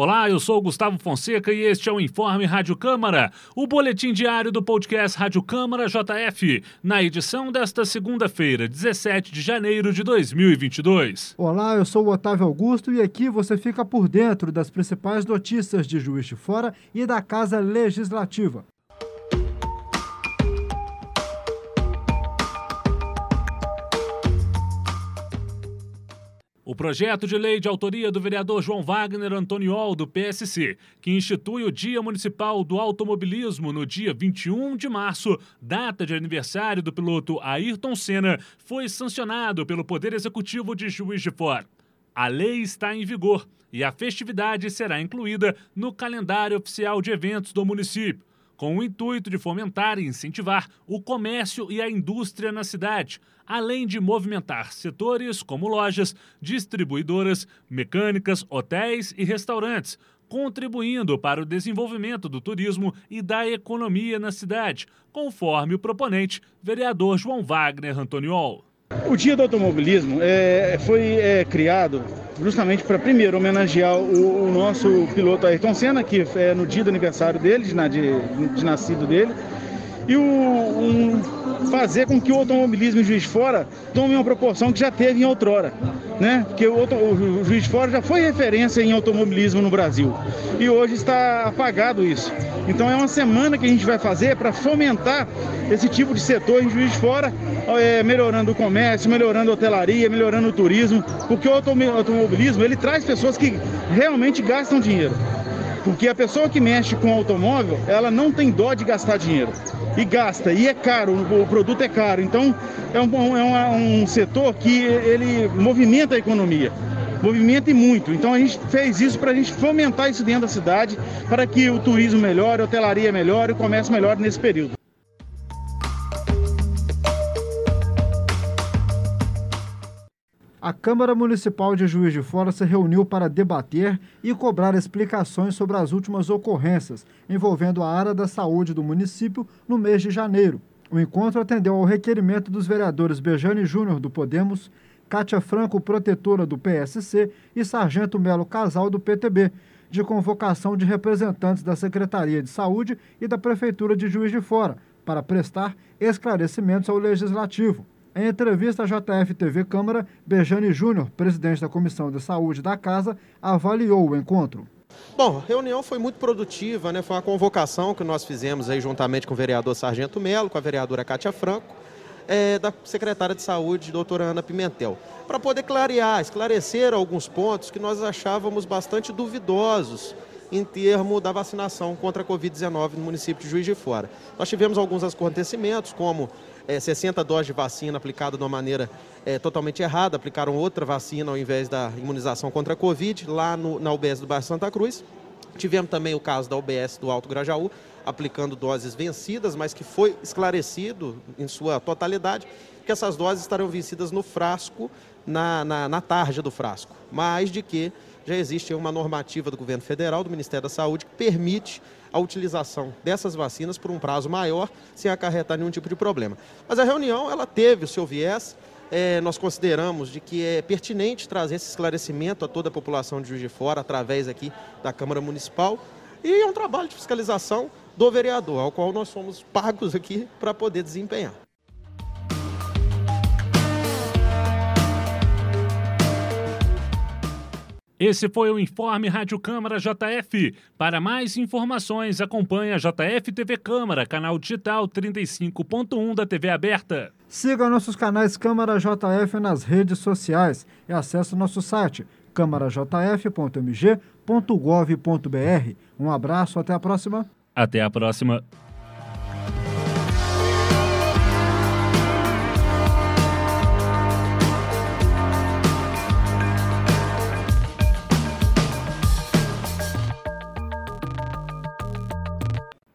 Olá, eu sou o Gustavo Fonseca e este é o Informe Rádio Câmara, o boletim diário do podcast Rádio Câmara JF, na edição desta segunda-feira, 17 de janeiro de 2022. Olá, eu sou o Otávio Augusto e aqui você fica por dentro das principais notícias de Juiz de Fora e da Casa Legislativa. O projeto de lei de autoria do vereador João Wagner Antoniol, do PSC, que institui o Dia Municipal do Automobilismo no dia 21 de março, data de aniversário do piloto Ayrton Senna, foi sancionado pelo Poder Executivo de Juiz de Fora. A lei está em vigor e a festividade será incluída no calendário oficial de eventos do município com o intuito de fomentar e incentivar o comércio e a indústria na cidade, além de movimentar setores como lojas, distribuidoras, mecânicas, hotéis e restaurantes, contribuindo para o desenvolvimento do turismo e da economia na cidade, conforme o proponente, vereador João Wagner Antoniol. O Dia do Automobilismo é, foi é, criado justamente para, primeiro, homenagear o, o, nosso piloto Ayrton Senna, que é no dia do aniversário dele, de, de, de nascido dele, e o, um, fazer com que o automobilismo em Juiz Fora tome uma proporção que já teve em outrora. Né? Porque o, o, o Juiz de Fora já foi referência em automobilismo no Brasil e hoje está apagado isso. Então é uma semana que a gente vai fazer para fomentar esse tipo de setor em Juiz de Fora, é, melhorando o comércio, melhorando a hotelaria, melhorando o turismo, porque o automobilismo ele traz pessoas que realmente gastam dinheiro. Porque a pessoa que mexe com automóvel, ela não tem dó de gastar dinheiro e gasta, e é caro, o produto é caro. Então é um, é um setor que ele movimenta a economia. Movimenta e muito. Então a gente fez isso para a gente fomentar isso dentro da cidade, para que o turismo melhore, a hotelaria melhore, o comércio melhore nesse período. A Câmara Municipal de Juiz de Fora se reuniu para debater e cobrar explicações sobre as últimas ocorrências envolvendo a área da saúde do município no mês de janeiro. O encontro atendeu ao requerimento dos vereadores Bejane Júnior, do Podemos, Cátia Franco, protetora do PSC, e Sargento Melo Casal, do PTB, de convocação de representantes da Secretaria de Saúde e da Prefeitura de Juiz de Fora, para prestar esclarecimentos ao Legislativo. Em entrevista à JF-TV Câmara, Bejane Júnior, presidente da Comissão de Saúde da Casa, avaliou o encontro. Bom, a reunião foi muito produtiva, né? Foi uma convocação que nós fizemos aí juntamente com o vereador Sargento Melo, com a vereadora Cátia Franco, é, da secretária de Saúde, doutora Ana Pimentel, para poder clarear, esclarecer alguns pontos que nós achávamos bastante duvidosos em termos da vacinação contra a Covid-19 no município de Juiz de Fora. Nós tivemos alguns acontecimentos, como é, 60 doses de vacina aplicada de uma maneira é, totalmente errada, aplicaram outra vacina ao invés da imunização contra a Covid, lá no, na UBS do bairro Santa Cruz. Tivemos também o caso da UBS do Alto Grajaú, aplicando doses vencidas, mas que foi esclarecido em sua totalidade que essas doses estarão vencidas no frasco, na, na, na tarja do frasco, mas de que já existe uma normativa do governo federal, do Ministério da Saúde, que permite a utilização dessas vacinas por um prazo maior, sem acarretar nenhum tipo de problema. Mas a reunião, ela teve o seu viés, é, nós consideramos de que é pertinente trazer esse esclarecimento a toda a população de Juiz de Fora, através aqui da Câmara Municipal, e é um trabalho de fiscalização do vereador, ao qual nós somos pagos aqui para poder desempenhar. Esse foi o Informe Rádio Câmara JF. Para mais informações, acompanhe a JF TV Câmara, canal digital 35.1 da TV aberta. Siga nossos canais Câmara JF nas redes sociais e acesse nosso site câmarajf.mg.gov.br. Um abraço, até a próxima. Até a próxima.